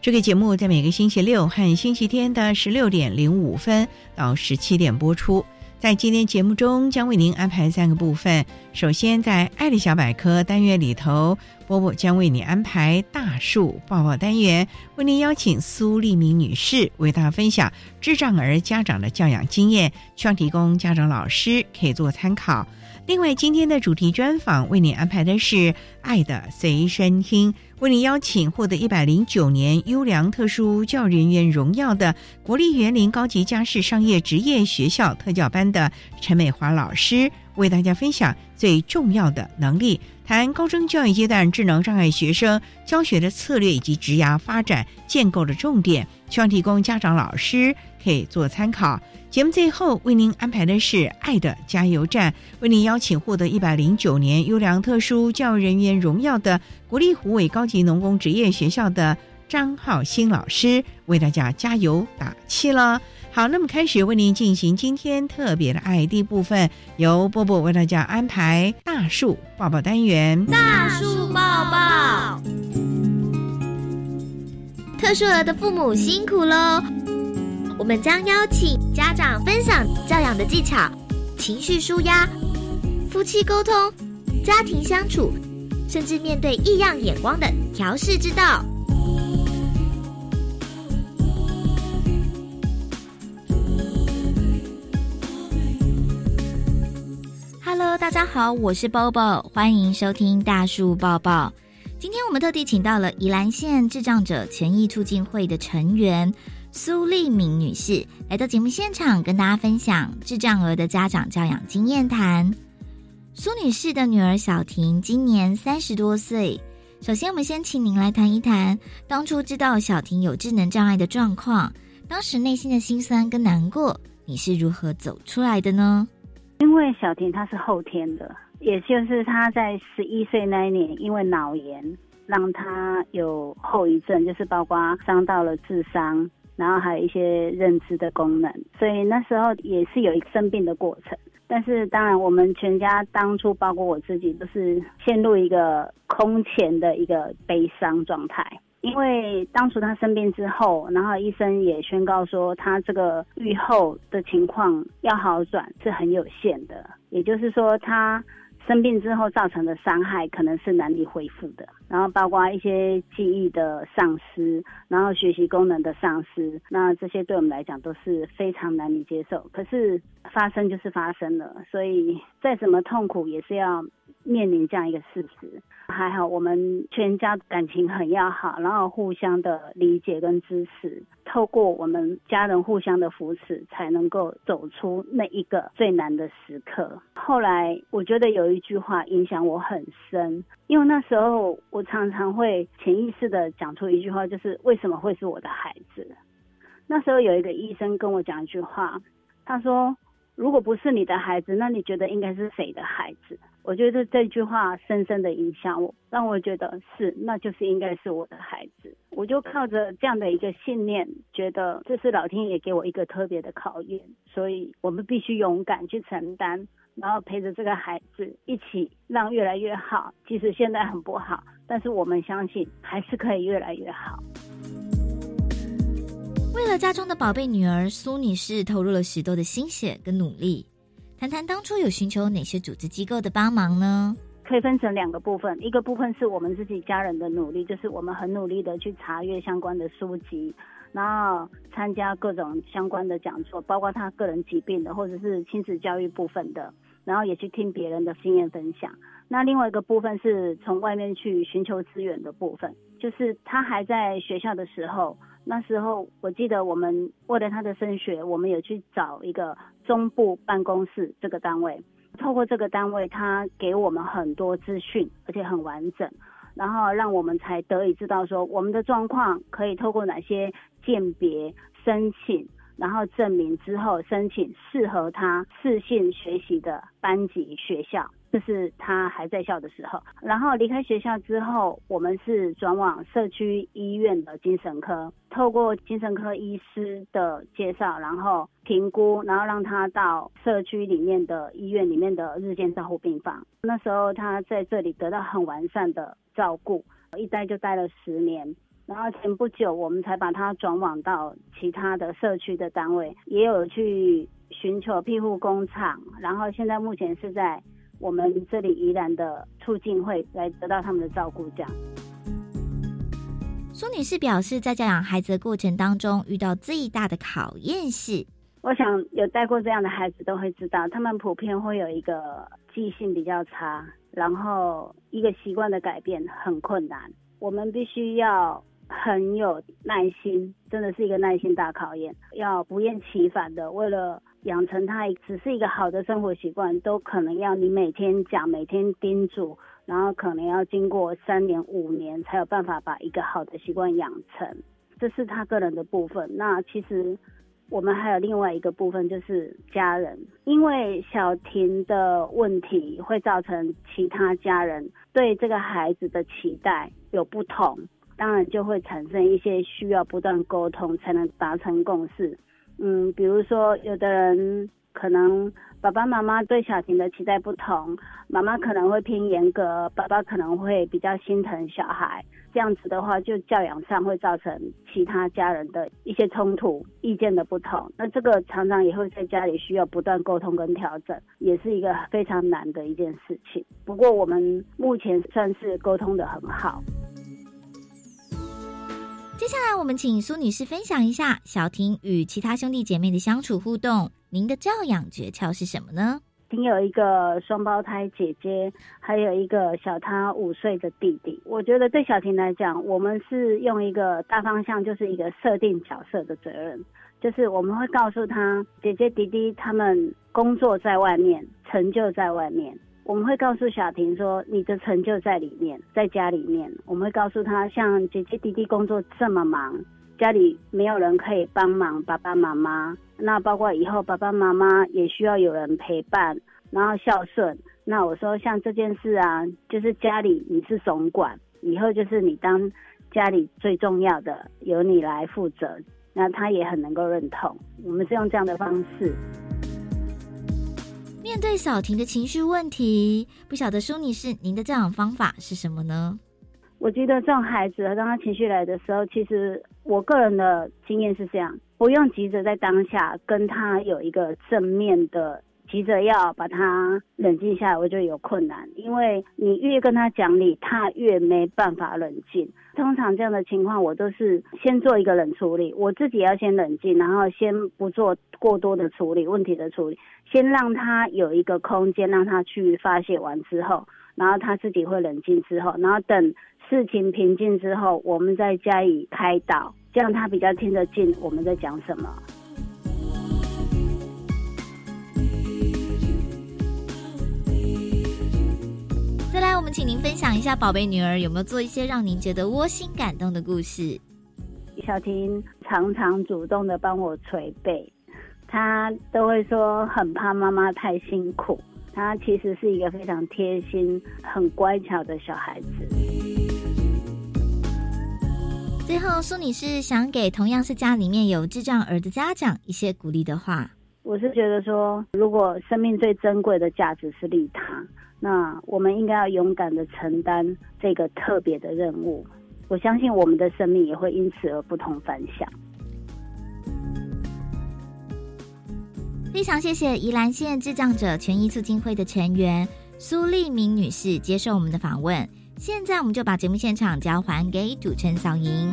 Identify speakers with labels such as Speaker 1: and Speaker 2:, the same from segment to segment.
Speaker 1: 这个节目在每个星期六和星期天的十六点零五分到十七点播出。在今天节目中，将为您安排三个部分。首先，在“爱的小百科”单元里头，波波将为你安排“大树抱抱”单元，为您邀请苏丽明女士为大家分享智障儿家长的教养经验，希望提供家长、老师可以做参考。另外，今天的主题专访为您安排的是《爱的随身听》，为您邀请获得一百零九年优良特殊教育人员荣耀的国立园林高级家事商业职业学校特教班的陈美华老师，为大家分享最重要的能力，谈高中教育阶段智能障碍学生教学的策略以及职涯发展建构的重点，希望提供家长、老师可以做参考。节目最后为您安排的是《爱的加油站》，为您邀请获得一百零九年优良特殊教育人员荣耀的国立湖尾高级农工职业学校的张浩新老师，为大家加油打气了。好，那么开始为您进行今天特别的爱第一部分，由波波为大家安排大树抱抱单元。
Speaker 2: 大树抱抱，特殊儿的父母辛苦喽！我们将邀请家长分享教养的技巧、情绪舒压、夫妻沟通、家庭相处，甚至面对异样眼光的调试之道。Hello，大家好，我是 Bobo，欢迎收听大树抱抱。今天我们特地请到了宜兰县智障者权益促进会的成员。苏丽敏女士来到节目现场，跟大家分享智障儿的家长教养经验谈。苏女士的女儿小婷今年三十多岁。首先，我们先请您来谈一谈当初知道小婷有智能障碍的状况，当时内心的辛酸跟难过，你是如何走出来的呢？
Speaker 3: 因为小婷她是后天的，也就是她在十一岁那一年，因为脑炎让她有后遗症，就是包括伤到了智商。然后还有一些认知的功能，所以那时候也是有一个生病的过程。但是当然，我们全家当初包括我自己都是陷入一个空前的一个悲伤状态，因为当初他生病之后，然后医生也宣告说他这个愈后的情况要好转是很有限的，也就是说他。生病之后造成的伤害可能是难以恢复的，然后包括一些记忆的丧失，然后学习功能的丧失，那这些对我们来讲都是非常难以接受。可是发生就是发生了，所以再怎么痛苦也是要面临这样一个事实。还好我们全家感情很要好，然后互相的理解跟支持，透过我们家人互相的扶持，才能够走出那一个最难的时刻。后来我觉得有一句话影响我很深，因为那时候我常常会潜意识的讲出一句话，就是为什么会是我的孩子？那时候有一个医生跟我讲一句话，他说：“如果不是你的孩子，那你觉得应该是谁的孩子？”我觉得这句话深深的影响我，让我觉得是，那就是应该是我的孩子。我就靠着这样的一个信念，觉得这是老天爷给我一个特别的考验，所以我们必须勇敢去承担，然后陪着这个孩子一起让越来越好。即使现在很不好，但是我们相信还是可以越来越好。
Speaker 2: 为了家中的宝贝女儿苏女士，投入了许多的心血跟努力。谈谈当初有寻求哪些组织机构的帮忙呢？
Speaker 3: 可以分成两个部分，一个部分是我们自己家人的努力，就是我们很努力的去查阅相关的书籍，然后参加各种相关的讲座，包括他个人疾病的或者是亲子教育部分的，然后也去听别人的经验分享。那另外一个部分是从外面去寻求资源的部分，就是他还在学校的时候。那时候我记得我们为了他的升学，我们有去找一个中部办公室这个单位，透过这个单位，他给我们很多资讯，而且很完整，然后让我们才得以知道说我们的状况可以透过哪些鉴别申请，然后证明之后申请适合他适性学习的班级学校。这是他还在校的时候，然后离开学校之后，我们是转往社区医院的精神科，透过精神科医师的介绍，然后评估，然后让他到社区里面的医院里面的日间照护病房。那时候他在这里得到很完善的照顾，一待就待了十年。然后前不久我们才把他转往到其他的社区的单位，也有去寻求庇护工厂，然后现在目前是在。我们这里宜兰的促进会来得到他们的照顾，这样。
Speaker 2: 苏女士表示，在教养孩子的过程当中，遇到最大的考验是，
Speaker 3: 我想有带过这样的孩子都会知道，他们普遍会有一个记性比较差，然后一个习惯的改变很困难，我们必须要很有耐心，真的是一个耐心大考验，要不厌其烦的为了。养成他只是一个好的生活习惯，都可能要你每天讲、每天叮嘱，然后可能要经过三年、五年才有办法把一个好的习惯养成。这是他个人的部分。那其实我们还有另外一个部分，就是家人，因为小婷的问题会造成其他家人对这个孩子的期待有不同，当然就会产生一些需要不断沟通才能达成共识。嗯，比如说，有的人可能爸爸妈妈对小婷的期待不同，妈妈可能会偏严格，爸爸可能会比较心疼小孩。这样子的话，就教养上会造成其他家人的一些冲突，意见的不同。那这个常常也会在家里需要不断沟通跟调整，也是一个非常难的一件事情。不过我们目前算是沟通的很好。
Speaker 2: 接下来，我们请苏女士分享一下小婷与其他兄弟姐妹的相处互动。您的教养诀窍是什么呢？
Speaker 3: 婷有一个双胞胎姐姐，还有一个小她五岁的弟弟。我觉得对小婷来讲，我们是用一个大方向，就是一个设定角色的责任，就是我们会告诉她，姐姐弟弟他们工作在外面，成就在外面。我们会告诉小婷说，你的成就在里面，在家里面。我们会告诉她，像姐姐弟弟工作这么忙，家里没有人可以帮忙爸爸妈妈，那包括以后爸爸妈妈也需要有人陪伴，然后孝顺。那我说，像这件事啊，就是家里你是总管，以后就是你当家里最重要的，由你来负责。那他也很能够认同。我们是用这样的方式。
Speaker 2: 面对小婷的情绪问题，不晓得舒女士，您的教养方法是什么呢？
Speaker 3: 我觉得这种孩子，当他情绪来的时候，其实我个人的经验是这样：不用急着在当下跟他有一个正面的。急着要把他冷静下来，我就有困难，因为你越跟他讲理，他越没办法冷静。通常这样的情况，我都是先做一个冷处理，我自己要先冷静，然后先不做过多的处理问题的处理，先让他有一个空间，让他去发泄完之后，然后他自己会冷静之后，然后等事情平静之后，我们再加以开导，这样他比较听得进我们在讲什么。
Speaker 2: 再来，我们请您分享一下宝贝女儿有没有做一些让您觉得窝心感动的故事。
Speaker 3: 小婷常常主动的帮我捶背，她都会说很怕妈妈太辛苦，她其实是一个非常贴心、很乖巧的小孩子。
Speaker 2: 最后，苏女士想给同样是家里面有智障儿的家长一些鼓励的话。
Speaker 3: 我是觉得说，如果生命最珍贵的价值是利他，那我们应该要勇敢的承担这个特别的任务。我相信我们的生命也会因此而不同凡响。
Speaker 2: 非常谢谢宜兰县智障者权益促进会的成员苏丽明女士接受我们的访问。现在我们就把节目现场交还给主持人小莹。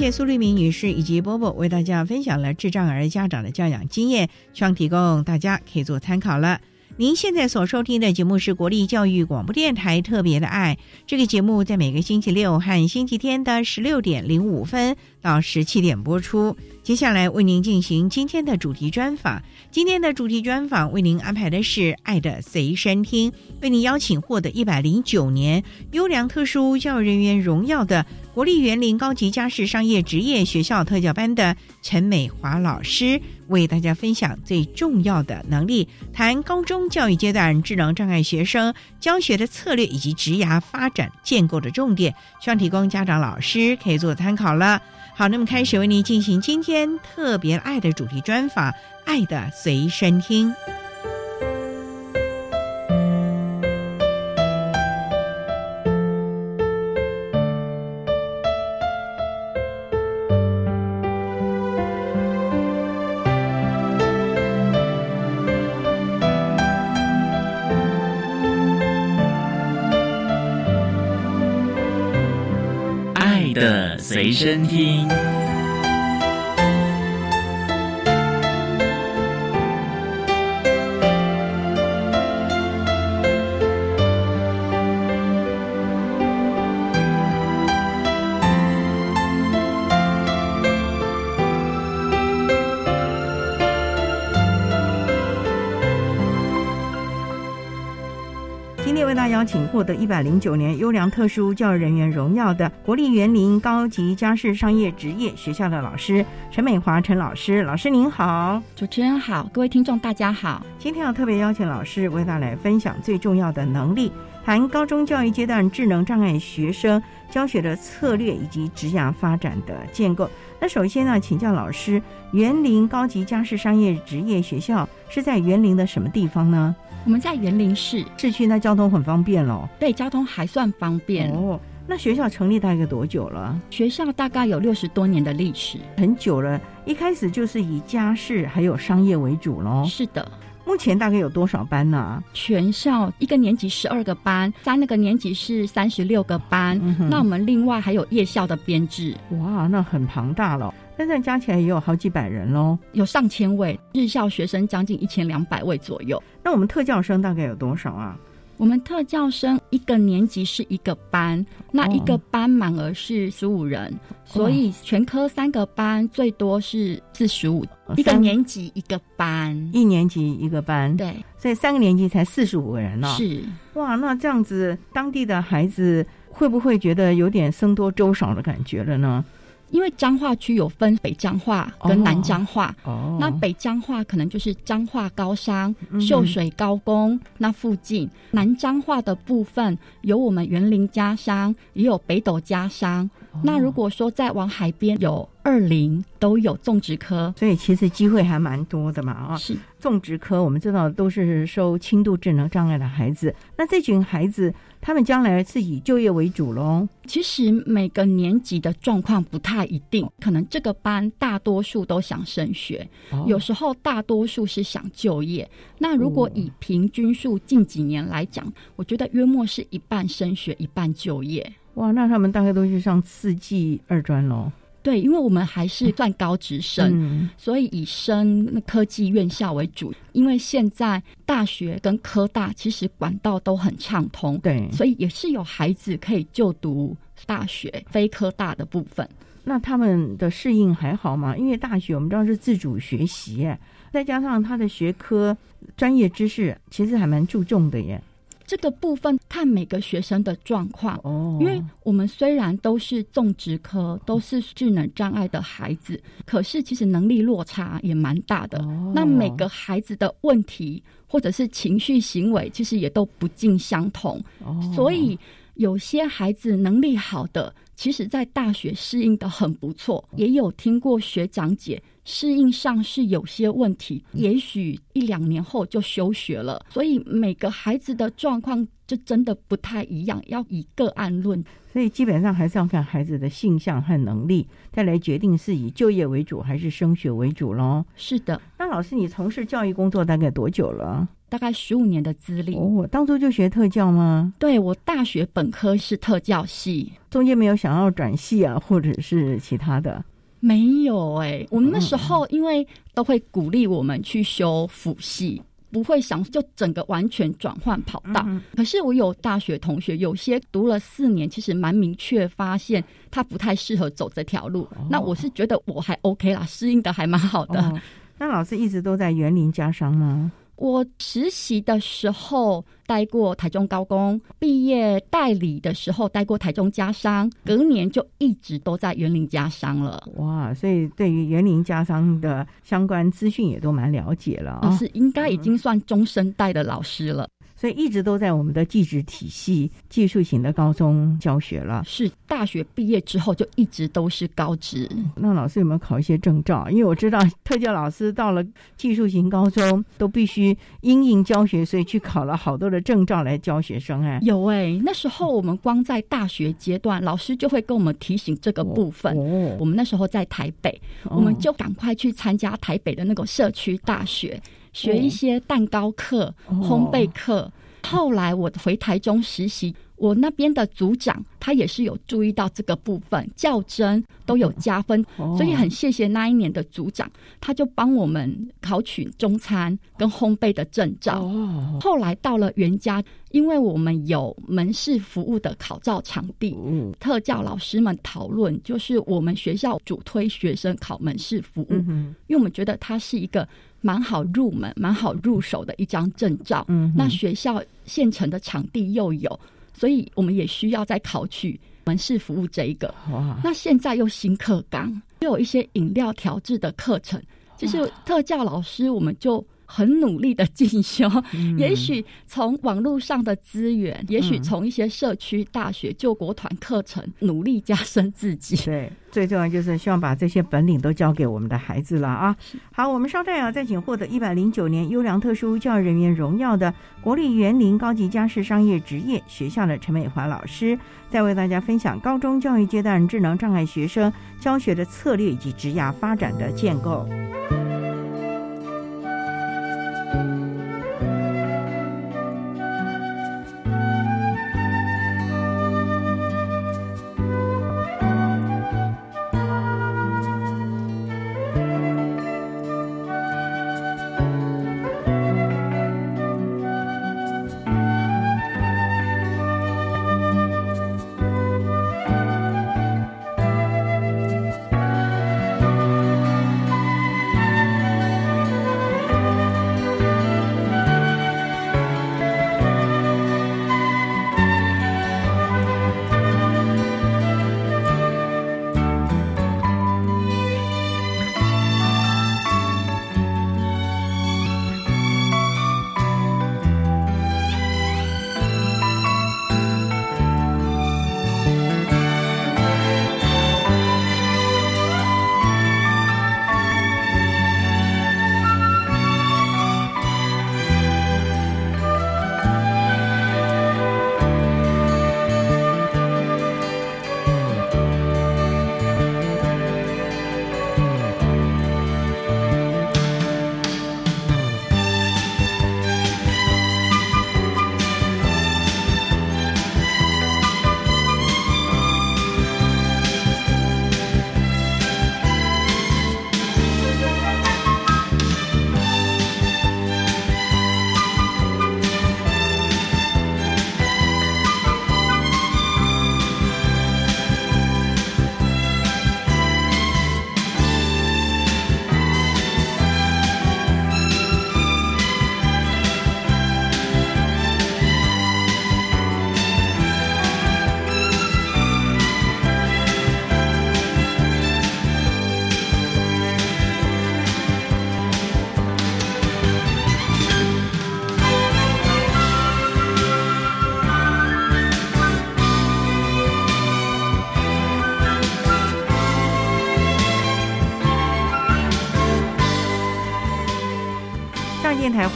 Speaker 1: 谢苏丽明女士以及波波为大家分享了智障儿家长的教养经验，希望提供大家可以做参考了。您现在所收听的节目是国立教育广播电台特别的爱，这个节目在每个星期六和星期天的十六点零五分到十七点播出。接下来为您进行今天的主题专访。今天的主题专访为您安排的是《爱的随身听》，为您邀请获得一百零九年优良特殊教育人员荣耀的国立园林高级家事商业职业学校特教班的陈美华老师，为大家分享最重要的能力，谈高中教育阶段智能障碍学生教学的策略以及职涯发展建构的重点，希望提供家长老师可以做参考了。好，那么开始为您进行今天特别爱的主题专访，《爱的随身听》。
Speaker 4: 随身听。
Speaker 1: 邀请获得一百零九年优良特殊教育人员荣耀的国立园林高级家事商业职业学校的老师陈美华陈老师，老师您好。
Speaker 5: 主持人好，各位听众大家好。
Speaker 1: 今天要特别邀请老师为大家来分享最重要的能力，谈高中教育阶段智能障碍学生教学的策略以及职涯发展的建构。那首先呢，请教老师，园林高级家事商业职业学校是在园林的什么地方呢？
Speaker 5: 我们在园林市，
Speaker 1: 市区那交通很方便咯。
Speaker 5: 对交通还算方便。
Speaker 1: 哦，那学校成立大概多久了？
Speaker 5: 学校大概有六十多年的历史。
Speaker 1: 很久了，一开始就是以家事还有商业为主咯。
Speaker 5: 是的，
Speaker 1: 目前大概有多少班呢？
Speaker 5: 全校一个年级十二个班，三那个年级是三十六个班。
Speaker 1: 嗯
Speaker 5: 那我们另外还有夜校的编制，
Speaker 1: 哇，那很庞大了。现在加起来也有好几百人喽。
Speaker 5: 有上千位日校学生，将近一千两百位左右。
Speaker 1: 那我们特教生大概有多少啊？
Speaker 5: 我们特教生一个年级是一个班，那一个班满额是十五人，所以全科三个班最多是四十五，一个年级一个班。
Speaker 1: 一年级一个班，
Speaker 5: 对，
Speaker 1: 所以三个年级才四十五个人呢、
Speaker 5: 是
Speaker 1: 哇，那这样子，当地的孩子会不会觉得有点僧多粥少的感觉了呢？
Speaker 5: 因为彰化区有分北彰化跟南彰化。
Speaker 1: 哦
Speaker 5: 那北彰化可能就是彰化高山、
Speaker 1: 嗯
Speaker 5: 秀水高工那附近，南彰化的部分有我们园林家商，也有北斗家商。
Speaker 1: 哦
Speaker 5: 那如果说再往海边有二林，都有种植科。
Speaker 1: 所以其实机会还蛮多的嘛啊。
Speaker 5: 是
Speaker 1: 种植科我们知道都是收轻度智能障碍的孩子，那这群孩子他们将来是以就业为主喽。
Speaker 5: 其实每个年级的状况不太一定，可能这个班大多数都想升学，
Speaker 1: 哦
Speaker 5: 有时候大多数是想就业。那如果以平均数近几年来讲，我觉得约莫是一半升学，一半就业。
Speaker 1: 哇，那他们大概都去上四季二专喽。
Speaker 5: 对，因为我们还是算高职生，
Speaker 1: 嗯，
Speaker 5: 所以以升那科技院校为主。因为现在大学跟科大其实管道都很畅通，
Speaker 1: 对。
Speaker 5: 所以也是有孩子可以就读大学非科大的部分。
Speaker 1: 那他们的适应还好吗？因为大学我们知道是自主学习，哎，再加上他的学科专业知识其实还蛮注重的耶。
Speaker 5: 这个部分看每个学生的状况，
Speaker 1: 哦，
Speaker 5: 因为我们虽然都是种植科，都是智能障碍的孩子，可是其实能力落差也蛮大的。
Speaker 1: 哦
Speaker 5: 那每个孩子的问题或者是情绪行为，其实也都不尽相同。
Speaker 1: 哦
Speaker 5: 所以有些孩子能力好的，其实在大学适应的很不错，也有听过学长姐适应上是有些问题，也许一两年后就休学了。所以每个孩子的状况就真的不太一样，要以个案论。
Speaker 1: 所以基本上还是要看孩子的性向和能力，再来决定是以就业为主还是升学为主喽。
Speaker 5: 是的，
Speaker 1: 那老师，你从事教育工作大概多久了？
Speaker 5: 大概十五年的资历。
Speaker 1: 哦，当初就学特教吗？
Speaker 5: 对我大学本科是特教系，
Speaker 1: 中间没有想要转系啊，或者是其他的？
Speaker 5: 没有哎、我们那时候因为都会鼓励我们去修辅系。不会想就整个完全转换跑道，
Speaker 1: 嗯
Speaker 5: 可是我有大学同学，有些读了四年，其实蛮明确发现他不太适合走这条路。那我是觉得我还 OK 啦，适应的还蛮好的。
Speaker 1: 哦，那老师一直都在园林家商吗？
Speaker 5: 我实习的时候待过台中高工，毕业代理的时候待过台中家商，隔年就一直都在园林家商了。
Speaker 1: 哇，所以对于园林家商的相关资讯也都蛮了解了啊、
Speaker 5: 啊，是应该已经算中生代的老师了。
Speaker 1: 所以一直都在我们的技职体系技术型的高中教学了。
Speaker 5: 是大学毕业之后就一直都是高职。
Speaker 1: 那老师有没有考一些证照？因为我知道特教老师到了技术型高中都必须因应教学，所以去考了好多的证照来教学生。哎，
Speaker 5: 有哎、那时候我们光在大学阶段，老师就会跟我们提醒这个部分。
Speaker 1: 哦
Speaker 5: 我们那时候在台北，我们就赶快去参加台北的那个社区大学，学一些蛋糕课、
Speaker 1: 哦
Speaker 5: 烘焙课。后来我回台中实习，我那边的组长他也是有注意到这个部分，较真都有加分，
Speaker 1: 哦。
Speaker 5: 所以很谢谢那一年的组长，他就帮我们考取中餐跟烘焙的证照。
Speaker 1: 哦。
Speaker 5: 后来到了原家，因为我们有门市服务的考照场地，
Speaker 1: 嗯。
Speaker 5: 特教老师们讨论，就是我们学校主推学生考门市服务，
Speaker 1: 嗯
Speaker 5: 因为我们觉得它是一个蛮好入门、蛮好入手的一张证照。
Speaker 1: 嗯
Speaker 5: 那学校现成的场地又有，所以我们也需要再考取门市服务这一个。
Speaker 1: 哇
Speaker 5: 那现在又新课纲，又有一些饮料调制的课程，就是特教老师我们就很努力的进修。
Speaker 1: 嗯
Speaker 5: 也许从网络上的资源，也许从一些社区大学救国团课程，努力加深自己。
Speaker 1: 对，最重要就是希望把这些本领都教给我们的孩子了啊！好，我们稍待啊，再请获得一百零九年优良特殊教育人员荣耀的国立园林高级家事商业职业学校的陈美华老师，再为大家分享高中教育阶段智能障碍学生教学的策略以及职涯发展的建构。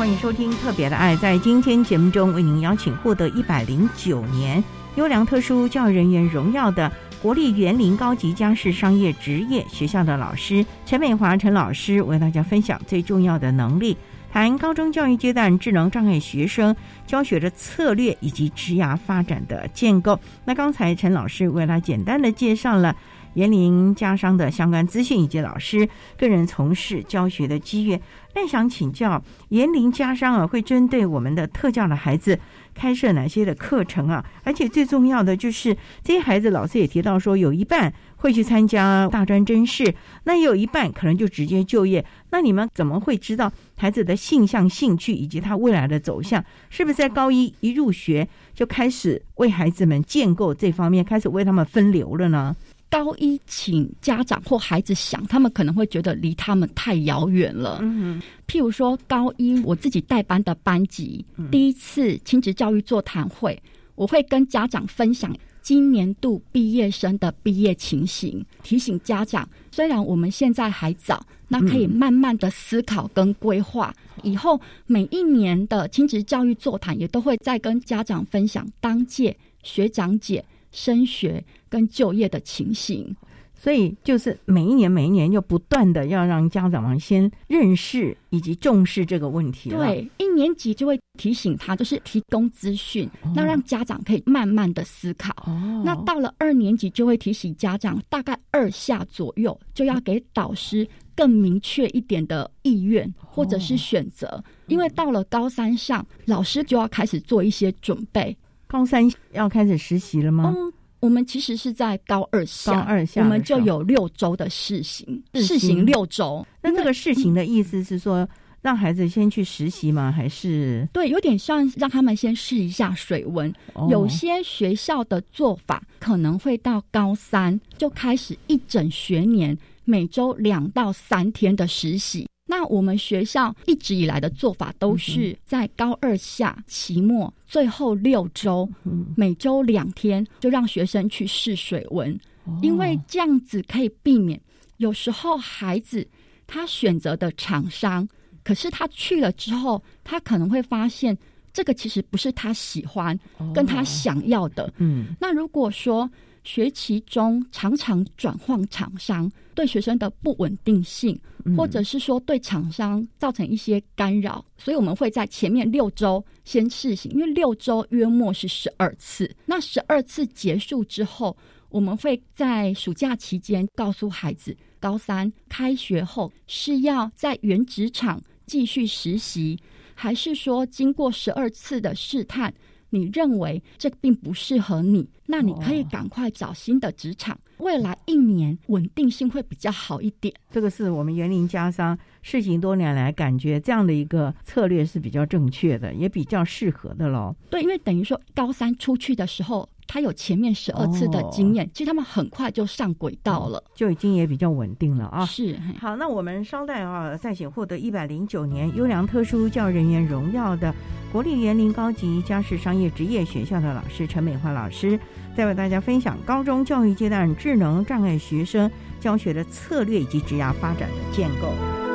Speaker 1: 欢迎收听《特别的爱》。在今天节目中，为您邀请获得一百零九年优良特殊教育人员荣耀的国立园林高级家事商业职业学校的老师陈美华陈老师，为大家分享最重要的能力，谈高中教育阶段智能障碍学生教学的策略以及职涯发展的建构。那刚才陈老师为他简单的介绍了。园林家商的相关资讯以及老师个人从事教学的机缘，那想请教园林家商啊，会针对我们的特教的孩子开设哪些的课程啊？而且最重要的就是这些孩子，老师也提到说，有一半会去参加大专真试，那也有一半可能就直接就业。那你们怎么会知道孩子的性向、兴趣以及他未来的走向？是不是在高一一入学就开始为孩子们建构这方面，开始为他们分流了呢？
Speaker 5: 高一，请家长或孩子想，他们可能会觉得离他们太遥远了。嗯，譬如说，高一我自己带班的班级，第一次亲子教育座谈会，我会跟家长分享今年度毕业生的毕业情形，提醒家长，虽然我们现在还早，那可以慢慢的思考跟规划，以后每一年的亲子教育座谈，也都会再跟家长分享当届学长姐升学。跟就业的情形，
Speaker 1: 所以就是每一年每一年就不断的要让家长们先认识以及重视这个问题。
Speaker 5: 对，一年级就会提醒他，就是提供资讯，那让家长可以慢慢的思考。哦，那到了二年级就会提醒家长，大概二下左右就要给导师更明确一点的意愿或者是选择，因为到了高三上，老师就要开始做一些准备。
Speaker 1: 高三要开始实习了吗？
Speaker 5: 我们其实是在高二下，
Speaker 1: 高二下
Speaker 5: 我们就有六周的试行，试行六周。
Speaker 1: 那这个试行的意思是说，让孩子先去实习吗？还是
Speaker 5: 对，有点像让他们先试一下水温。有些学校的做法可能会到高三就开始一整学年，每周两到三天的实习。那我们学校一直以来的做法都是在高二下期末最后六周，每周两天就让学生去试水温，因为这样子可以避免有时候孩子他选择的厂商，可是他去了之后，他可能会发现这个其实不是他喜欢跟他想要的。嗯，那如果说。学期中常常转换厂商，对学生的不稳定性，或者是说对厂商造成一些干扰，所以我们会在前面六周先试行，因为六周约莫是十二次。那十二次结束之后，我们会在暑假期间告诉孩子，高三开学后是要在原职场继续实习，还是说经过十二次的试探？你认为这并不适合你，那你可以赶快找新的职场，未来一年稳定性会比较好一点。
Speaker 1: 这个是我们园林家商试行多年来感觉这样的一个策略是比较正确的，也比较适合的喽。
Speaker 5: 对，因为等于说高三出去的时候。他有前面十二次的经验，其实他们很快就上轨道了，
Speaker 1: 就已经也比较稳定了啊。
Speaker 5: 是，
Speaker 1: 好，那我们稍待啊，再请获得一百零九年优良特殊教育人员荣耀的国立园林高级家事商业职业学校的老师陈美华老师，再为大家分享高中教育阶段智能障碍学生教学的策略以及职涯发展的建构。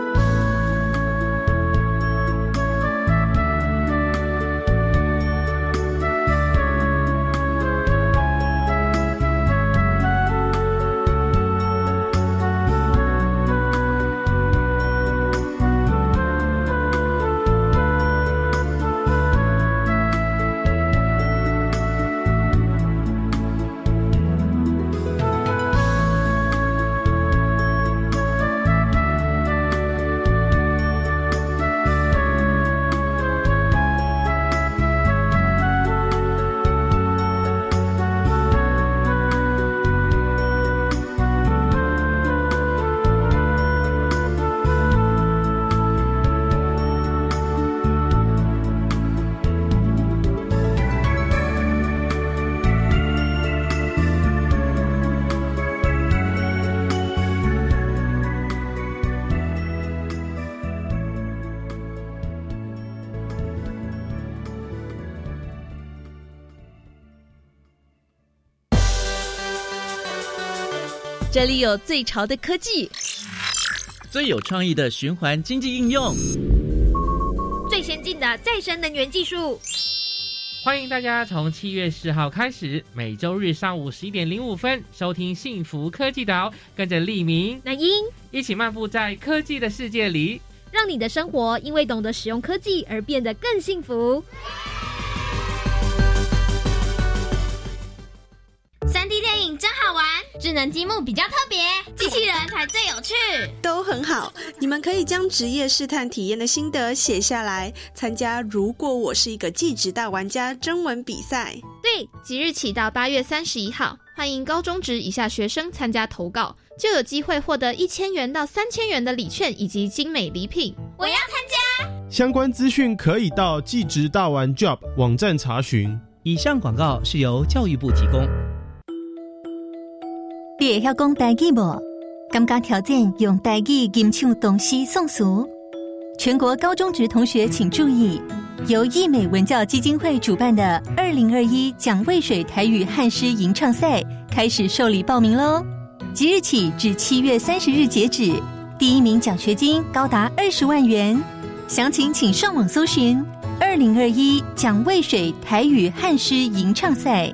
Speaker 6: 这里有最潮的科技，
Speaker 4: 最有创意的循环经济应用。
Speaker 7: 最先进的再生能源技术。
Speaker 8: 欢迎大家从七月四号开始，每周日上午十一点零五分收听幸福科技岛，跟着立明、
Speaker 7: 那英
Speaker 8: 一起漫步在科技的世界里，
Speaker 7: 让你的生活因为懂得使用科技而变得更幸福。
Speaker 9: 三 D 电影真好玩，智能积木比较特别，机器人才最有趣。
Speaker 10: 都很好，你们可以将职业试探体验的心得写下来，参加“如果我是一个技职大玩家”征文比赛。
Speaker 11: 对，即日起到八月三十一号，欢迎高中职以下学生参加投稿，就有机会获得一千元到三千元的礼券以及精美礼品。
Speaker 9: 我要参加，
Speaker 12: 相关资讯可以到技职大玩 Job 网站查询。
Speaker 4: 以上广告是由教育部提供。
Speaker 13: 你会晓讲台语无？感觉条件用台语吟唱东西宋词。全国高中职同学请注意，由艺美文教基金会主办的二零二一蒋渭水台语汉诗吟唱赛开始受理报名喽！即日起至七月三十日截止，第一名奖学金高达二十万元。详情请上网搜寻“二零二一蒋渭水台语汉诗吟唱赛”。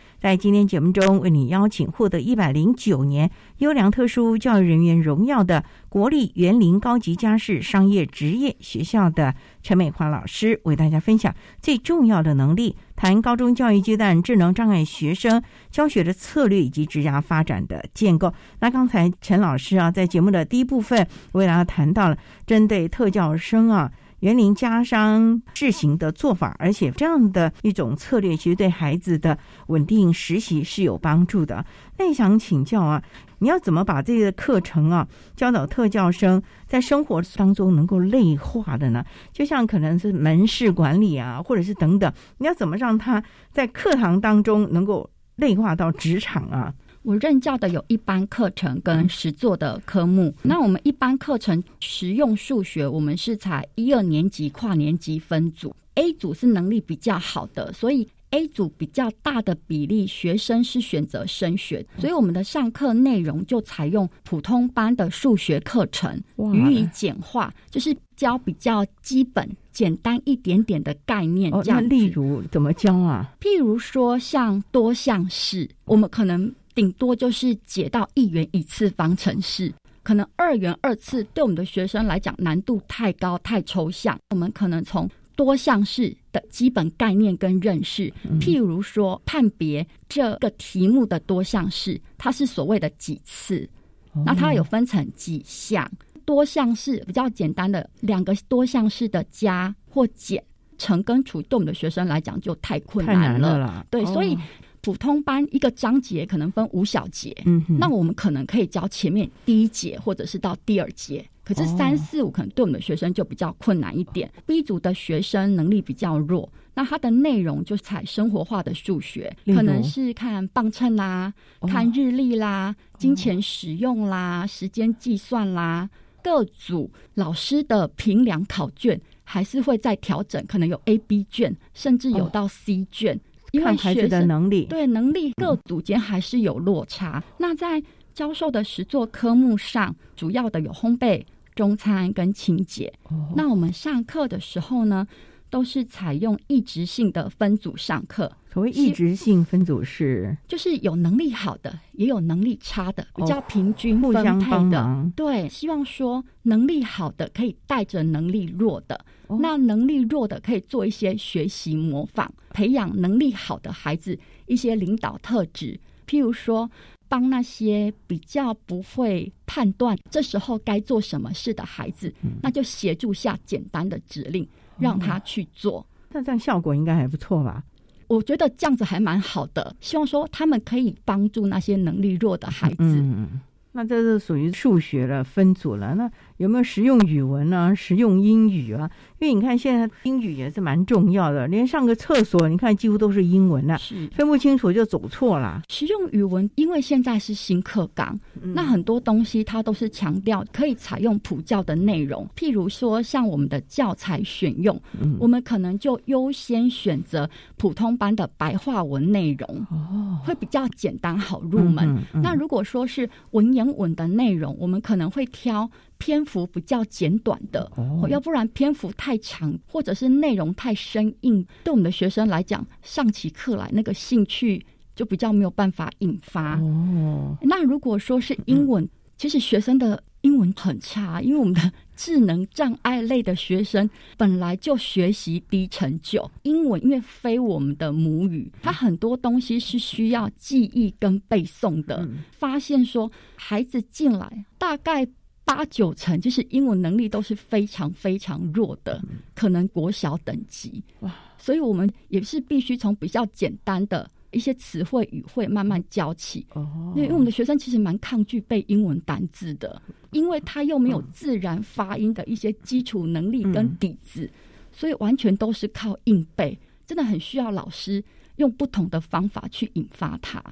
Speaker 1: 在今天节目中，为你邀请获得一百零九年优良特殊教育人员荣耀的国立园林高级家事商业职业学校的陈美华老师，为大家分享最重要的能力，谈高中教育阶段智能障碍学生教学的策略以及职涯发展的建构。那刚才陈老师啊，在节目的第一部分为大家谈到了针对特教生啊。园林家商试行的做法，而且这样的一种策略，其实对孩子的稳定实习是有帮助的。那想请教啊，你要怎么把这个课程啊教导特教生在生活当中能够内化的呢？就像可能是门市管理啊，或者是等等，你要怎么让他在课堂当中能够内化到职场啊？
Speaker 5: 我任教的有一般课程跟实作的科目。那我们一般课程实用数学，我们是采一二年级跨年级分组。A 组是能力比较好的，所以 A 组比较大的比例学生是选择升学，所以我们的上课内容就采用普通班的数学课程，予以简化，就是教比较基本、简单一点点的概念。这样，
Speaker 1: 例如怎么教啊？
Speaker 5: 譬如说像多项式，我们可能。顶多就是解到一元一次方程式，可能二元二次对我们的学生来讲难度太高太抽象。我们可能从多项式的基本概念跟认识，譬如说判别这个题目的多项式，它是所谓的几次，那它有分成几项。多项式比较简单的两个多项式的加或减、乘跟除，对我们的学生来讲就太困难了。对，所以。普通班一个章节可能分五小节，嗯，那我们可能可以教前面第一节或者是到第二节，可是三四五可能对我们的学生就比较困难一点。B 组的学生能力比较弱，那它的内容就采生活化的数学，可能是看磅秤啦、看日历啦、金钱使用啦、时间计算啦。各组老师的评量考卷还是会再调整，可能有 A、B 卷，甚至有到 C 卷。因为
Speaker 1: 孩子的能力，
Speaker 5: 对能力各组间还是有落差。那在教授的十座科目上，主要的有烘焙、中餐跟清洁。那我们上课的时候呢，都是采用一直性的分组上课。
Speaker 1: 所谓异质性分组是，
Speaker 5: 就是有能力好的，也有能力差的，比较平均
Speaker 1: 互相帮
Speaker 5: 的。
Speaker 1: 忙。
Speaker 5: 对，希望说能力好的可以带着能力弱的，那能力弱的可以做一些学习模仿，培养能力好的孩子一些领导特质。譬如说，帮那些比较不会判断这时候该做什么事的孩子，那就协助下简单的指令，让他去做。
Speaker 1: 那这样效果应该还不错吧？
Speaker 5: 我觉得这样子还蛮好的，希望说他们可以帮助那些能力弱的孩子。
Speaker 1: 那这是属于数学了分组了。那有没有实用语文呢？实用英语啊？因为你看现在英语也是蛮重要的，连上个厕所，你看几乎都是英文了，分不清楚就走错了。
Speaker 5: 实用语文，因为现在是新课纲，那很多东西它都是强调可以采用普教的内容，譬如说像我们的教材选用，我们可能就优先选择普通班的白话文内容，哦，会比较简单好入门。那如果说是文言文的内容，我们可能会挑。篇幅比较简短的，要不然篇幅太长，或者是内容太生硬，对我们的学生来讲，上起课来那个兴趣就比较没有办法引发。哦，那如果说是英文，其实学生的英文很差，因为我们的智能障碍类的学生本来就学习低成就，英文因为非我们的母语，它很多东西是需要记忆跟背诵的。发现说孩子进来大概。八九成就是英文能力都是非常非常弱的，可能国小等级哇，所以我们也是必须从比较简单的一些词汇语汇慢慢教起哦。因为我们的学生其实蛮抗拒背英文单字的，因为他又没有自然发音的一些基础能力跟底子，所以完全都是靠硬背，真的很需要老师用不同的方法去引发他。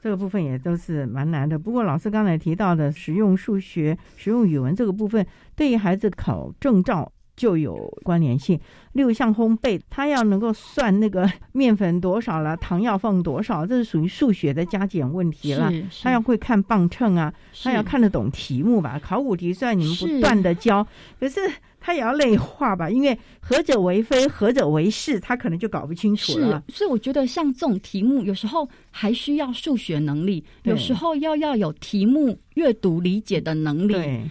Speaker 1: 这个部分也都是蛮难的。不过老师刚才提到的实用数学、实用语文这个部分，对于孩子考证照就有关联性。例如像烘焙，他要能够算那个 面粉多少了，糖要放多少，这是属于数学的加减问题了。他要会看磅秤啊，他要看得懂题目吧？考古题虽然你们不断的教，可是。他也要类化吧，因为何者为非，何者为是，他可能就搞不清楚了。
Speaker 5: 是，所以我觉得像这种题目，有时候还需要数学能力，有时候要要有题目阅读理解的能力。
Speaker 1: 对，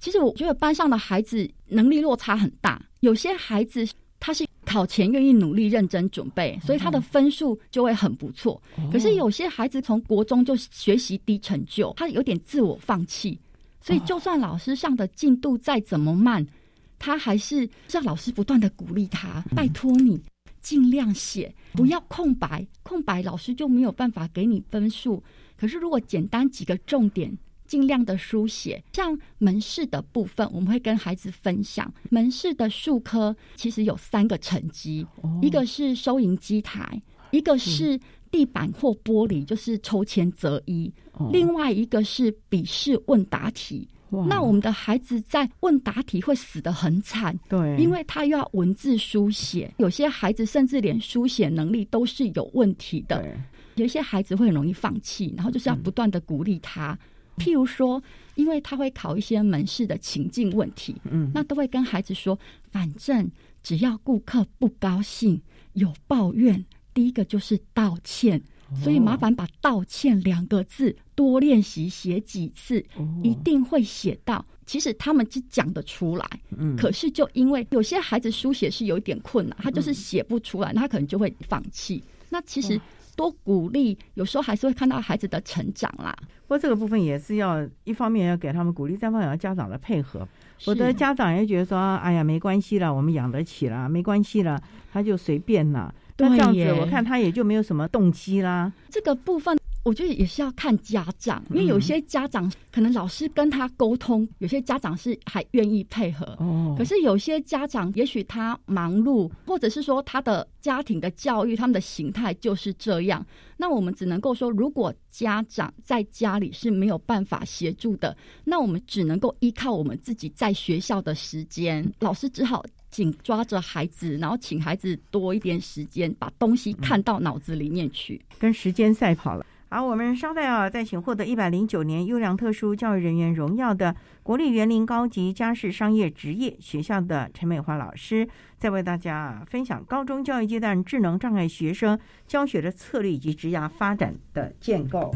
Speaker 5: 其实我觉得班上的孩子能力落差很大，有些孩子他是考前愿意努力认真准备，所以他的分数就会很不错。可是有些孩子从国中就学习低成就，他有点自我放弃，所以就算老师上的进度再怎么慢。他还是让老师不断的鼓励他，拜托你尽量写，不要空白，空白老师就没有办法给你分数。可是如果简单几个重点，尽量的书写。像门市的部分，我们会跟孩子分享，门市的数科其实有三个成绩，一个是收银机台，一个是地板或玻璃，就是抽签择一，另外一个是笔试问答题。那我们的孩子在问答题会死得很惨，
Speaker 1: 对，
Speaker 5: 因为他又要文字书写，有些孩子甚至连书写能力都是有问题的。有一些孩子会很容易放弃，然后就是要不断的鼓励他。譬如说，因为他会考一些门市的情境问题，嗯，那都会跟孩子说，反正只要顾客不高兴、有抱怨，第一个就是道歉。所以麻烦把“道歉”两个字多练习写几次，一定会写到。其实他们只讲得出来，可是就因为有些孩子书写是有一点困难，他就是写不出来，他可能就会放弃。那其实多鼓励，有时候还是会看到孩子的成长啦。
Speaker 1: 不过这个部分也是要一方面要给他们鼓励，再方面要家长的配合。我的家长也觉得说：“哎呀，没关系了，我们养得起了，没关系了，他就随便了。”那这样子，我看他也就没有什么动机啦。
Speaker 5: 这个部分。我觉得也是要看家长，因为有些家长可能老师跟他沟通，有些家长是还愿意配合。哦，可是有些家长也许他忙碌，或者是说他的家庭的教育，他们的形态就是这样。那我们只能够说，如果家长在家里是没有办法协助的，那我们只能够依靠我们自己在学校的时间，老师只好紧抓着孩子，然后请孩子多一点时间，把东西看到脑子里面去，
Speaker 1: 跟时间赛跑了。好，我们稍待啊，再请获得一百零九年优良特殊教育人员荣耀的国立园林高级家事商业职业学校的陈美华老师，再为大家分享高中教育阶段智能障碍学生教学的策略以及职涯发展的建构。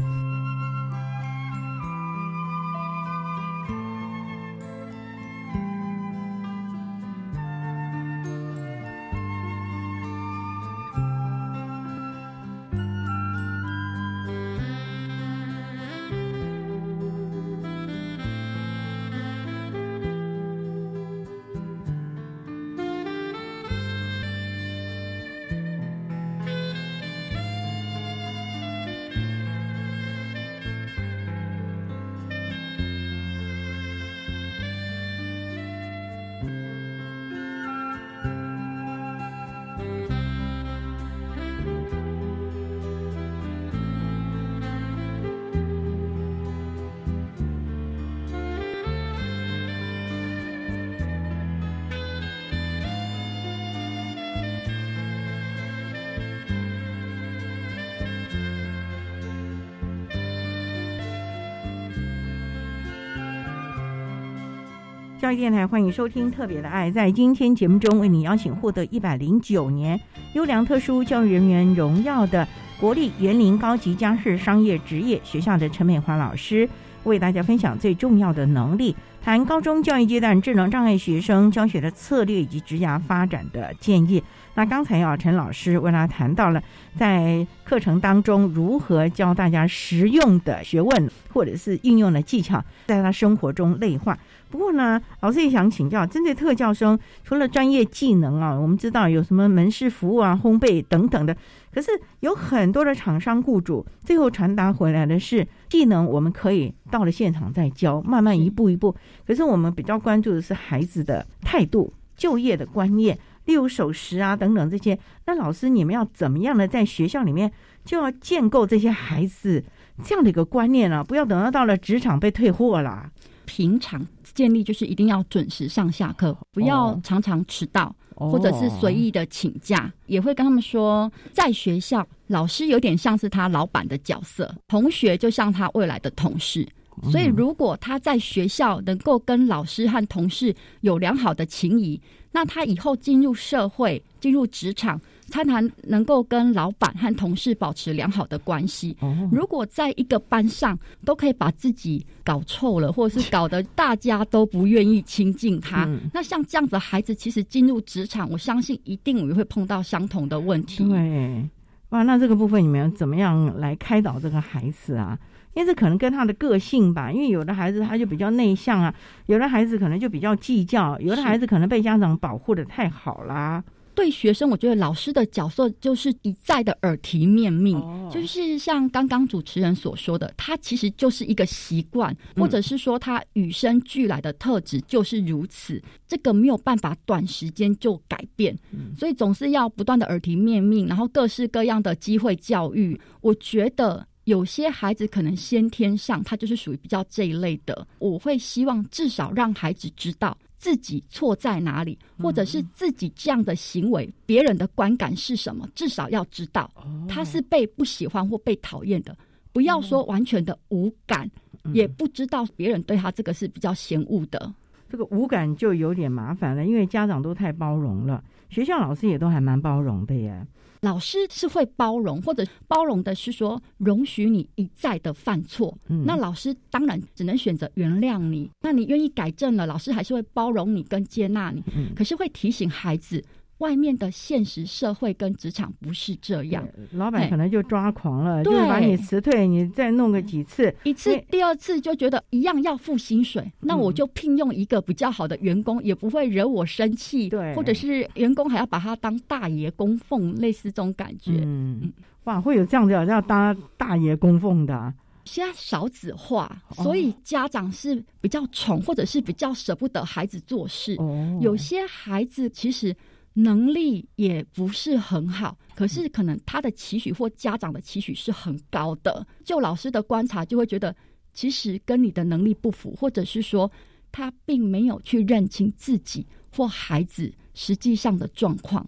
Speaker 1: 电台欢迎收听《特别的爱》。在今天节目中，为你邀请获得一百零九年优良特殊教育人员荣耀的国立园林高级家事商业职业学校的陈美华老师，为大家分享最重要的能力，谈高中教育阶段智能障碍学生教学的策略以及职涯发展的建议。那刚才啊，陈老师为大家谈到了在课程当中如何教大家实用的学问或者是应用的技巧，在他生活中内化。不过呢，老师也想请教，针对特教生，除了专业技能啊，我们知道有什么门市服务啊、烘焙等等的，可是有很多的厂商雇主最后传达回来的是技能，我们可以到了现场再教，慢慢一步一步。可是我们比较关注的是孩子的态度、就业的观念，例如守时啊等等这些。那老师，你们要怎么样的在学校里面就要建构这些孩子这样的一个观念啊？不要等到到了职场被退货啦。
Speaker 5: 平常建立就是一定要准时上下课，不要常常迟到，或者是随意的请假。也会跟他们说，在学校老师有点像是他老板的角色，同学就像他未来的同事。所以，如果他在学校能够跟老师和同事有良好的情谊，那他以后进入社会、进入职场。他谈能够跟老板和同事保持良好的关系。如果在一个班上都可以把自己搞臭了，或者是搞得大家都不愿意亲近他，那像这样子的孩子，其实进入职场，我相信一定也会碰到相同的问题。
Speaker 1: 对，哇，那这个部分你们怎么样来开导这个孩子啊？因为这可能跟他的个性吧，因为有的孩子他就比较内向啊，有的孩子可能就比较计较，有的孩子可能被家长保护的太好啦。
Speaker 5: 对学生，我觉得老师的角色就是一再的耳提面命，就是像刚刚主持人所说的，他其实就是一个习惯，或者是说他与生俱来的特质就是如此，这个没有办法短时间就改变，所以总是要不断的耳提面命，然后各式各样的机会教育。我觉得有些孩子可能先天上他就是属于比较这一类的，我会希望至少让孩子知道。自己错在哪里，或者是自己这样的行为，别人的观感是什么？至少要知道他是被不喜欢或被讨厌的。不要说完全的无感，也不知道别人对他这个是比较嫌恶的。
Speaker 1: 这个无感就有点麻烦了，因为家长都太包容了，学校老师也都还蛮包容的耶。
Speaker 5: 老师是会包容，或者包容的是说容许你一再的犯错。那老师当然只能选择原谅你。那你愿意改正了，老师还是会包容你跟接纳你。可是会提醒孩子。外面的现实社会跟职场不是这样，
Speaker 1: 老板可能就抓狂了，就把你辞退，你再弄个几次，
Speaker 5: 一次第二次就觉得一样要付薪水，那我就聘用一个比较好的员工，也不会惹我生气，
Speaker 1: 对，
Speaker 5: 或者是员工还要把他当大爷供奉，类似这种感觉，
Speaker 1: 嗯，哇，会有这样子要当大爷供奉的，
Speaker 5: 现在少子化，所以家长是比较宠，或者是比较舍不得孩子做事，有些孩子其实。能力也不是很好，可是可能他的期许或家长的期许是很高的。就老师的观察，就会觉得其实跟你的能力不符，或者是说他并没有去认清自己或孩子实际上的状况。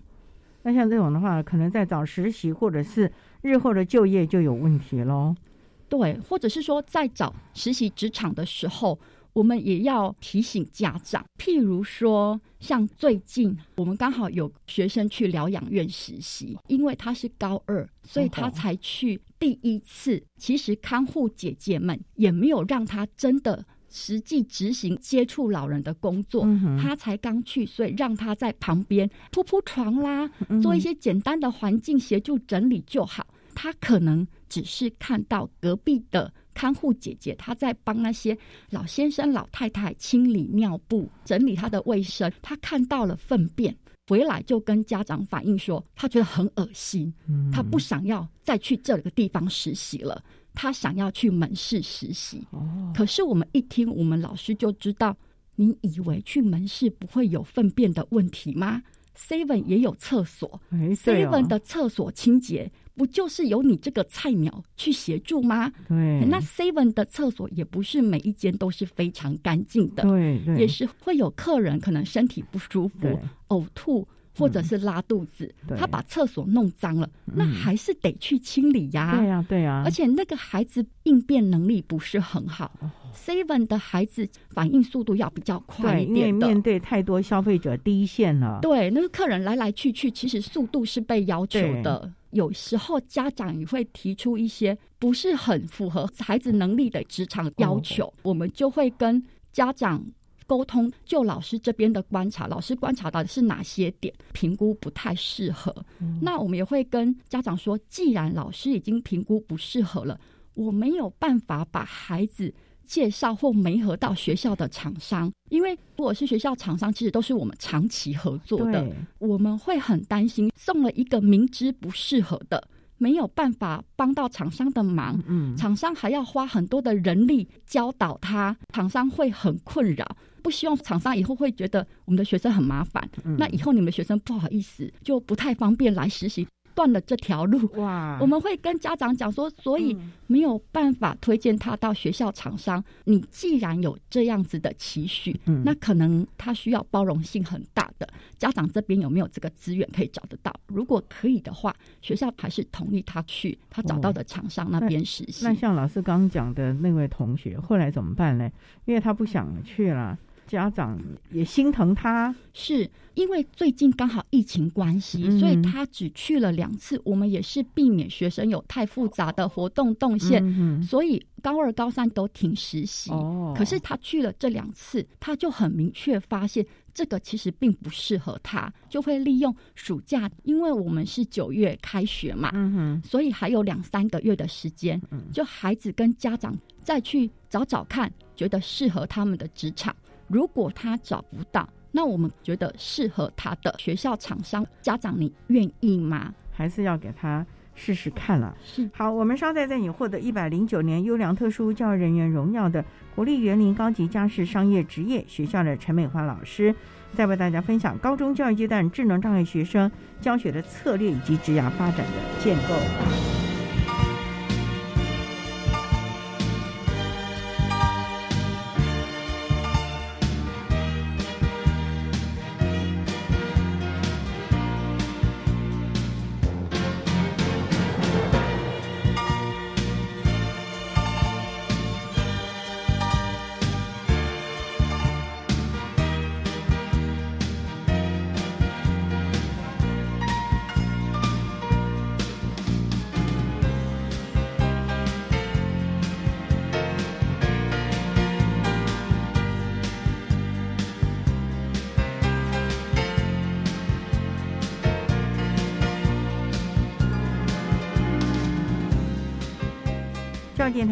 Speaker 1: 那像这种的话，可能在找实习或者是日后的就业就有问题喽。
Speaker 5: 对，或者是说在找实习职场的时候，我们也要提醒家长。譬如说，像最近我们刚好有学生去疗养院实习，因为他是高二，所以他才去第一次。其实看护姐姐们也没有让他真的。实际执行接触老人的工作，他才刚去，所以让他在旁边铺铺床啦，做一些简单的环境协助整理就好。他可能只是看到隔壁的看护姐姐，她在帮那些老先生、老太太清理尿布、整理她的卫生，她看到了粪便，回来就跟家长反映说，她觉得很恶心，她不想要再去这个地方实习了。她想要去门市实习，可是我们一听，我们老师就知道，你以为去门市不会有粪便的问题吗？Seven 也有厕所，Seven 的厕所清洁不就是由你这个菜鸟去协助吗？
Speaker 1: 对，
Speaker 5: 那 Seven 的厕所也不是每一间都是非常干净的，
Speaker 1: 对，
Speaker 5: 也是会有客人可能身体不舒服、呕吐。或者是拉肚子，他把厕所弄脏了，那还是得去清理呀。
Speaker 1: 对呀，对呀。
Speaker 5: 而且那个孩子应变能力不是很好，seven 的孩子反应速度要比较快一点
Speaker 1: 的。面对太多消费者第一线了，
Speaker 5: 对那个客人来来去去，其实速度是被要求的。有时候家长也会提出一些不是很符合孩子能力的职场要求，我们就会跟家长。沟通，就老师这边的观察，老师观察到的是哪些点，评估不太适合。那我们也会跟家长说，既然老师已经评估不适合了，我没有办法把孩子介绍或媒合到学校的厂商，因为如果是学校厂商，其实都是我们长期合作的，我们会很担心送了一个明知不适合的。没有办法帮到厂商的忙，嗯，厂商还要花很多的人力教导他，厂商会很困扰，不希望厂商以后会觉得我们的学生很麻烦，那以后你们学生不好意思，就不太方便来实习。断了这条路，哇！我们会跟家长讲说，所以没有办法推荐他到学校厂商。你既然有这样子的期许，那可能他需要包容性很大的家长这边有没有这个资源可以找得到？如果可以的话，学校还是同意他去他找到的厂商那边实习。
Speaker 1: 那像老师刚讲的那位同学，后来怎么办呢？因为他不想去了。家长也心疼他，
Speaker 5: 是因为最近刚好疫情关系，所以他只去了两次。我们也是避免学生有太复杂的活动动线，所以高二、高三都停实习。可是他去了这两次，他就很明确发现这个其实并不适合他，就会利用暑假，因为我们是九月开学嘛，所以还有两三个月的时间，就孩子跟家长再去找找看，觉得适合他们的职场。如果他找不到，那我们觉得适合他的学校厂商家长，你愿意吗？
Speaker 1: 还是要给他试试看了？
Speaker 5: 是
Speaker 1: 好，我们稍待在你获得一百零九年优良特殊教育人员荣耀的国立园林高级家事商业职业学校的陈美华老师，再为大家分享高中教育阶段智能障碍学生教学的策略以及职涯发展的建构。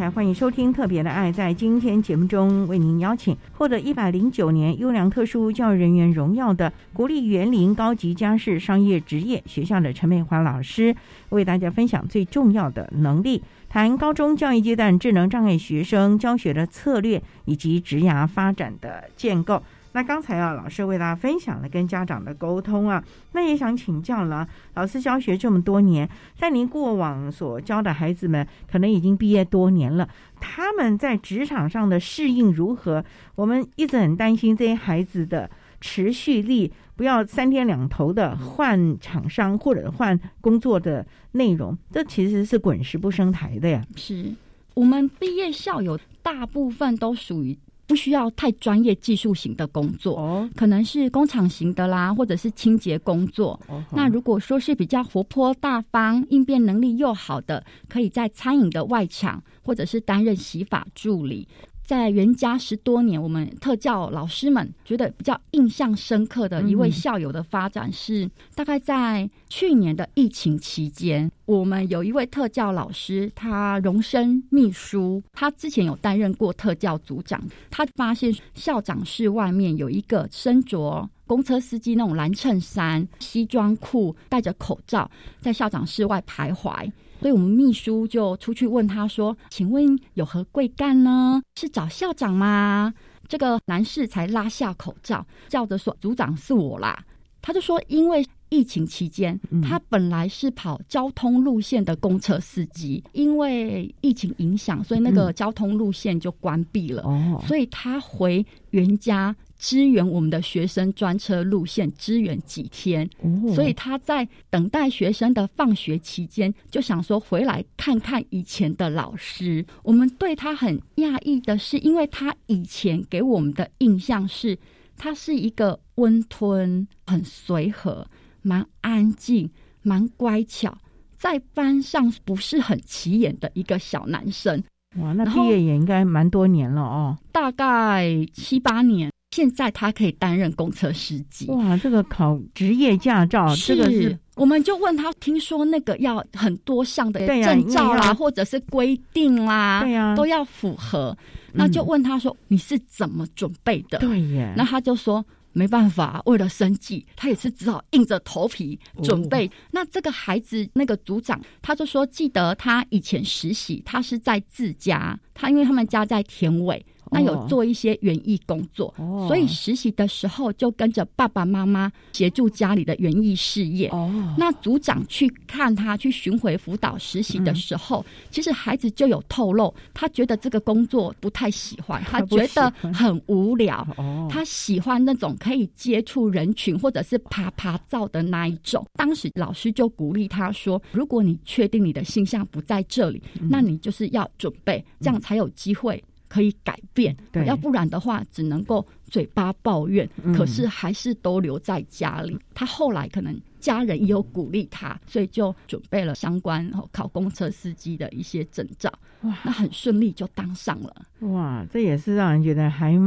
Speaker 1: 台欢迎收听《特别的爱》。在今天节目中，为您邀请获得一百零九年优良特殊教育人员荣耀的国立园林高级家事商业职业学校的陈美华老师，为大家分享最重要的能力，谈高中教育阶段智能障碍学生教学的策略以及职涯发展的建构。那刚才啊，老师为大家分享了跟家长的沟通啊，那也想请教了，老师教学这么多年，在您过往所教的孩子们，可能已经毕业多年了，他们在职场上的适应如何？我们一直很担心这些孩子的持续力，不要三天两头的换厂商或者换工作的内容，这其实是滚石不生台的呀。
Speaker 5: 是。我们毕业校友大部分都属于。不需要太专业技术型的工作，哦，可能是工厂型的啦，或者是清洁工作。那如果说是比较活泼大方、应变能力又好的，可以在餐饮的外场，或者是担任洗发助理。在原家十多年，我们特教老师们觉得比较印象深刻的一位校友的发展是，大概在去年的疫情期间，我们有一位特教老师，他荣升秘书，他之前有担任过特教组长，他发现校长室外面有一个身着公车司机那种蓝衬衫、西装裤，戴着口罩，在校长室外徘徊。所以我们秘书就出去问他说：“请问有何贵干呢？是找校长吗？”这个男士才拉下口罩，叫着说：“组长是我啦。”他就说：“因为疫情期间，他本来是跑交通路线的公车司机，因为疫情影响，所以那个交通路线就关闭了。所以他回原家。”支援我们的学生专车路线，支援几天，所以他在等待学生的放学期间，就想说回来看看以前的老师。我们对他很讶异的是，因为他以前给我们的印象是，他是一个温吞、很随和、蛮安静、蛮乖巧，在班上不是很起眼的一个小男生。
Speaker 1: 哇，那毕业也应该蛮多年了哦，
Speaker 5: 大概七八年。现在他可以担任公车司机。
Speaker 1: 哇，这个考职业驾照，这个是，
Speaker 5: 我们就问他，听说那个要很多项的证照啦，或者是规定啦，
Speaker 1: 对呀，
Speaker 5: 都要符合。那就问他说，你是怎么准备的？
Speaker 1: 对耶。
Speaker 5: 那他就说，没办法，为了生计，他也是只好硬着头皮准备。那这个孩子，那个组长，他就说，记得他以前实习，他是在自家，他因为他们家在田尾。那有做一些园艺工作，所以实习的时候就跟着爸爸妈妈协助家里的园艺事业。那组长去看他去巡回辅导实习的时候，其实孩子就有透露，他觉得这个工作不太喜欢，他觉得很无聊。他喜欢那种可以接触人群或者是爬爬照的那一种。当时老师就鼓励他说：“如果你确定你的性向不在这里，那你就是要准备，这样才有机会。”可以改变，要不然的话，只能够嘴巴抱怨，可是还是都留在家里。他后来可能家人也有鼓励他，所以就准备了相关考公车司机的一些证照。哇，那很顺利就当上了。
Speaker 1: 哇，这也是让人觉得还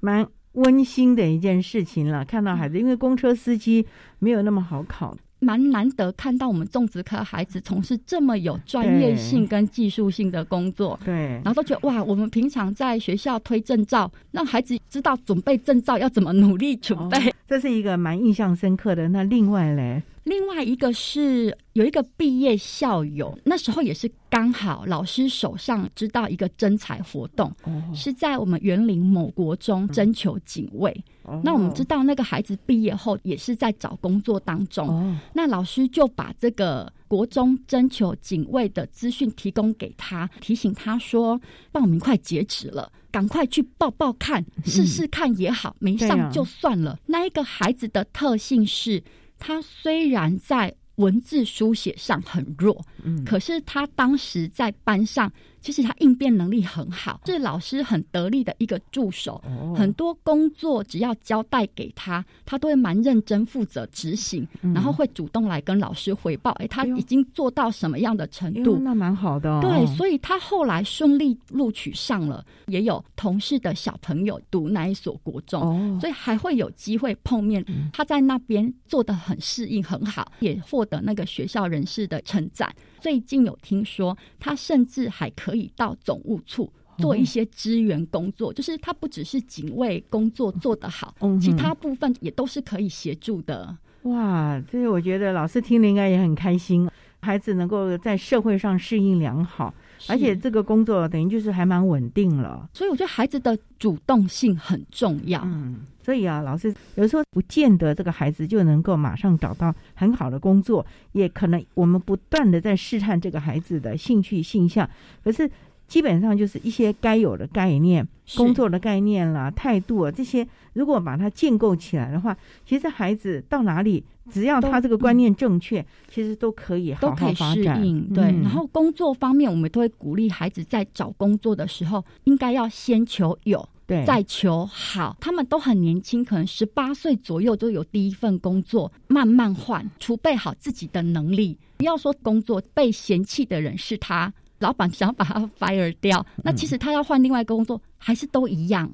Speaker 1: 蛮温馨的一件事情了。看到孩子，因为公车司机没有那么好考。
Speaker 5: 蛮难得看到我们种植科孩子从事这么有专业性跟技术性的工作，
Speaker 1: 对，
Speaker 5: 然后都觉得哇，我们平常在学校推证照，让孩子知道准备证照要怎么努力准备，
Speaker 1: 这是一个蛮印象深刻的。那另外嘞？
Speaker 5: 另外一个是有一个毕业校友，那时候也是刚好老师手上知道一个征才活动，是在我们园林某国中征求警卫。那我们知道那个孩子毕业后也是在找工作当中，那老师就把这个国中征求警卫的资讯提供给他，提醒他说报名快截止了，赶快去报报看，试试看也好，没上就算了。那一个孩子的特性是。他虽然在文字书写上很弱，嗯，可是他当时在班上。其实他应变能力很好，是老师很得力的一个助手。很多工作只要交代给他，他都会蛮认真负责执行，然后会主动来跟老师汇报。哎，他已经做到什么样的程度？
Speaker 1: 那蛮好的。
Speaker 5: 对，所以他后来顺利录取上了，也有同事的小朋友读那一所国中，所以还会有机会碰面。他在那边做的很适应很好，也获得那个学校人士的称赞。最近有听说，他甚至还可以到总务处做一些支援工作，就是他不只是警卫工作做得好，其他部分也都是可以协助的。
Speaker 1: 哇，这是我觉得老师听了应该也很开心，孩子能够在社会上适应良好。而且这个工作等于就是还蛮稳定了，
Speaker 5: 所以我觉得孩子的主动性很重要。
Speaker 1: 嗯，所以啊，老师有时候不见得这个孩子就能够马上找到很好的工作，也可能我们不断的在试探这个孩子的兴趣性向。可是基本上就是一些该有的概念、工作的概念啦、态度啊这些，如果把它建构起来的话，其实孩子到哪里，只要他这个观念正确，其实都可以好好发展。
Speaker 5: 对，然后工作方面，我们都会鼓励孩子在找工作的时候，应该要先求有。
Speaker 1: 对，
Speaker 5: 再求好，他们都很年轻，可能十八岁左右就有第一份工作，慢慢换，储备好自己的能力。不要说工作被嫌弃的人是他，老板想把他 fire 掉，那其实他要换另外一个工作，还是都一样。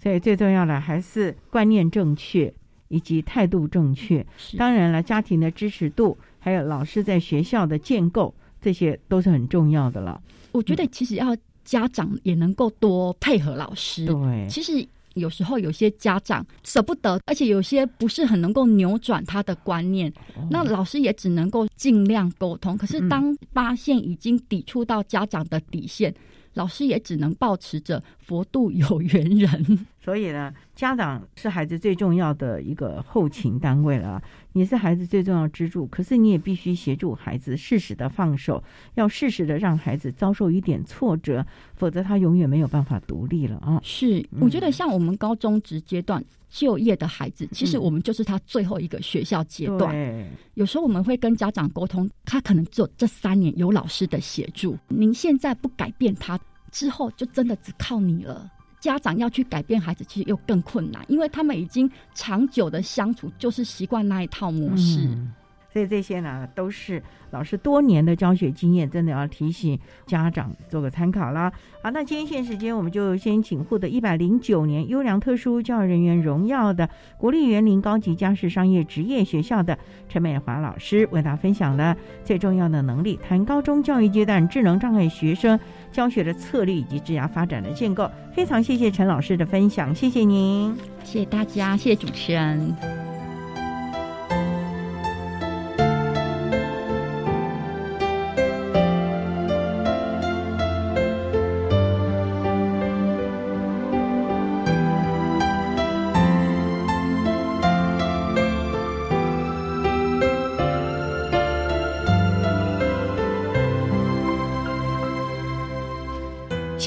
Speaker 1: 所以最重要的还是观念正确以及态度正确。当然了，家庭的支持度，还有老师在学校的建构，这些都是很重要的了。
Speaker 5: 我觉得其实要。家长也能够多配合老师。
Speaker 1: 对，
Speaker 5: 其实有时候有些家长舍不得，而且有些不是很能够扭转他的观念，那老师也只能够尽量沟通。可是当发现已经抵触到家长的底线。老师也只能保持着佛度有缘人，
Speaker 1: 所以呢，家长是孩子最重要的一个后勤单位了，你是孩子最重要支柱。可是你也必须协助孩子适时的放手，要适时的让孩子遭受一点挫折，否则他永远没有办法独立了啊。
Speaker 5: 是，我觉得像我们高中职阶段。就业的孩子，其实我们就是他最后一个学校阶段。有时候我们会跟家长沟通，他可能只有这三年有老师的协助。您现在不改变他，之后就真的只靠你了。家长要去改变孩子，其实又更困难，因为他们已经长久的相处，就是习惯那一套模式。
Speaker 1: 所以这些呢，都是老师多年的教学经验，真的要提醒家长做个参考啦。好，那今天现时间，我们就先请获得一百零九年优良特殊教育人员荣耀的国立园林高级家事商业职业学校的陈美华老师，为大家分享了最重要的能力，谈高中教育阶段智能障碍学生教学的策略以及职涯发展的建构。非常谢谢陈老师的分享，谢谢您，
Speaker 5: 谢谢大家，谢谢主持人。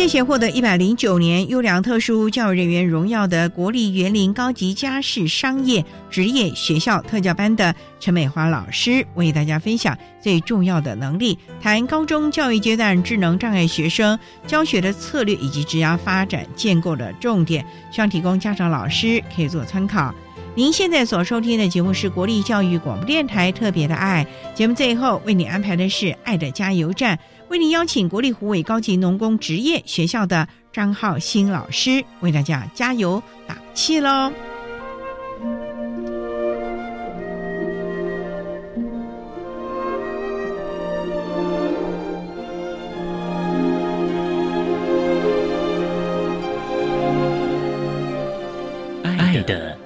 Speaker 1: 谢谢获得一百零九年优良特殊教育人员荣耀的国立园林高级家事商业职业学校特教班的陈美华老师，为大家分享最重要的能力，谈高中教育阶段智能障碍学生教学的策略以及职涯发展建构的重点，希望提供家长老师可以做参考。您现在所收听的节目是国立教育广播电台特别的爱节目，最后为你安排的是爱的加油站。为您邀请国立湖北高级农工职业学校的张浩新老师为大家加油打气喽！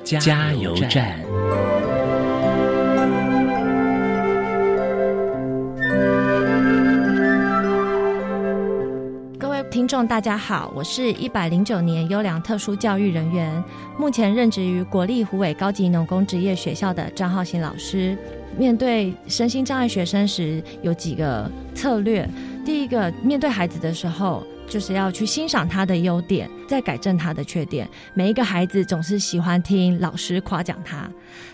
Speaker 8: 加油站。
Speaker 14: 各位听众大家好，我是一百零九年优良特殊教育人员，目前任职于国立湖尾高级农工职业学校的张浩新老师。面对身心障碍学生时，有几个策略。第一个，面对孩子的时候，就是要去欣赏他的优点，再改正他的缺点。每一个孩子总是喜欢听老师夸奖他。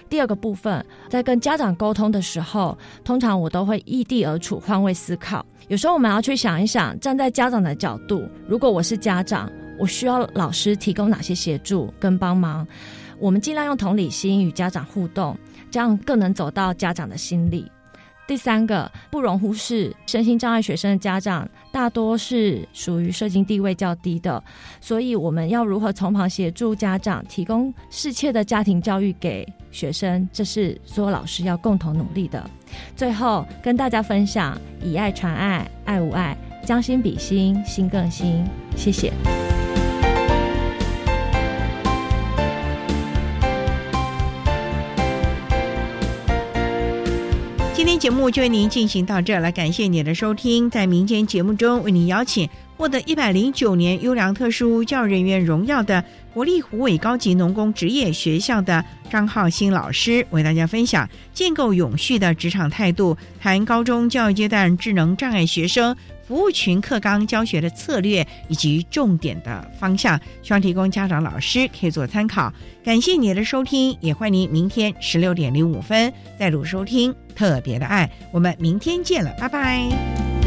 Speaker 14: 第二个部分，在跟家长沟通的时候，通常我都会异地而处，换位思考。有时候我们要去想一想，站在家长的角度，如果我是家长，我需要老师提供哪些协助跟帮忙？我们尽量用同理心与家长互动，这样更能走到家长的心里。第三个不容忽视，身心障碍学生的家长大多是属于社经地位较低的，所以我们要如何从旁协助家长，提供适切的家庭教育给学生，这是所有老师要共同努力的。最后跟大家分享：以爱传爱，爱无爱，将心比心，心更心。谢谢。
Speaker 1: 天节目就为您进行到这了，感谢您的收听。在民间节目中，为您邀请获得一百零九年优良特殊教育人员荣耀的国立湖尾高级农工职业学校的张浩新老师，为大家分享建构永续的职场态度，谈高中教育阶段智能障碍学生。服务群课纲教学的策略以及重点的方向，希望提供家长、老师可以做参考。感谢你的收听，也欢迎您明天十六点零五分再度收听特别的爱。我们明天见了，拜拜。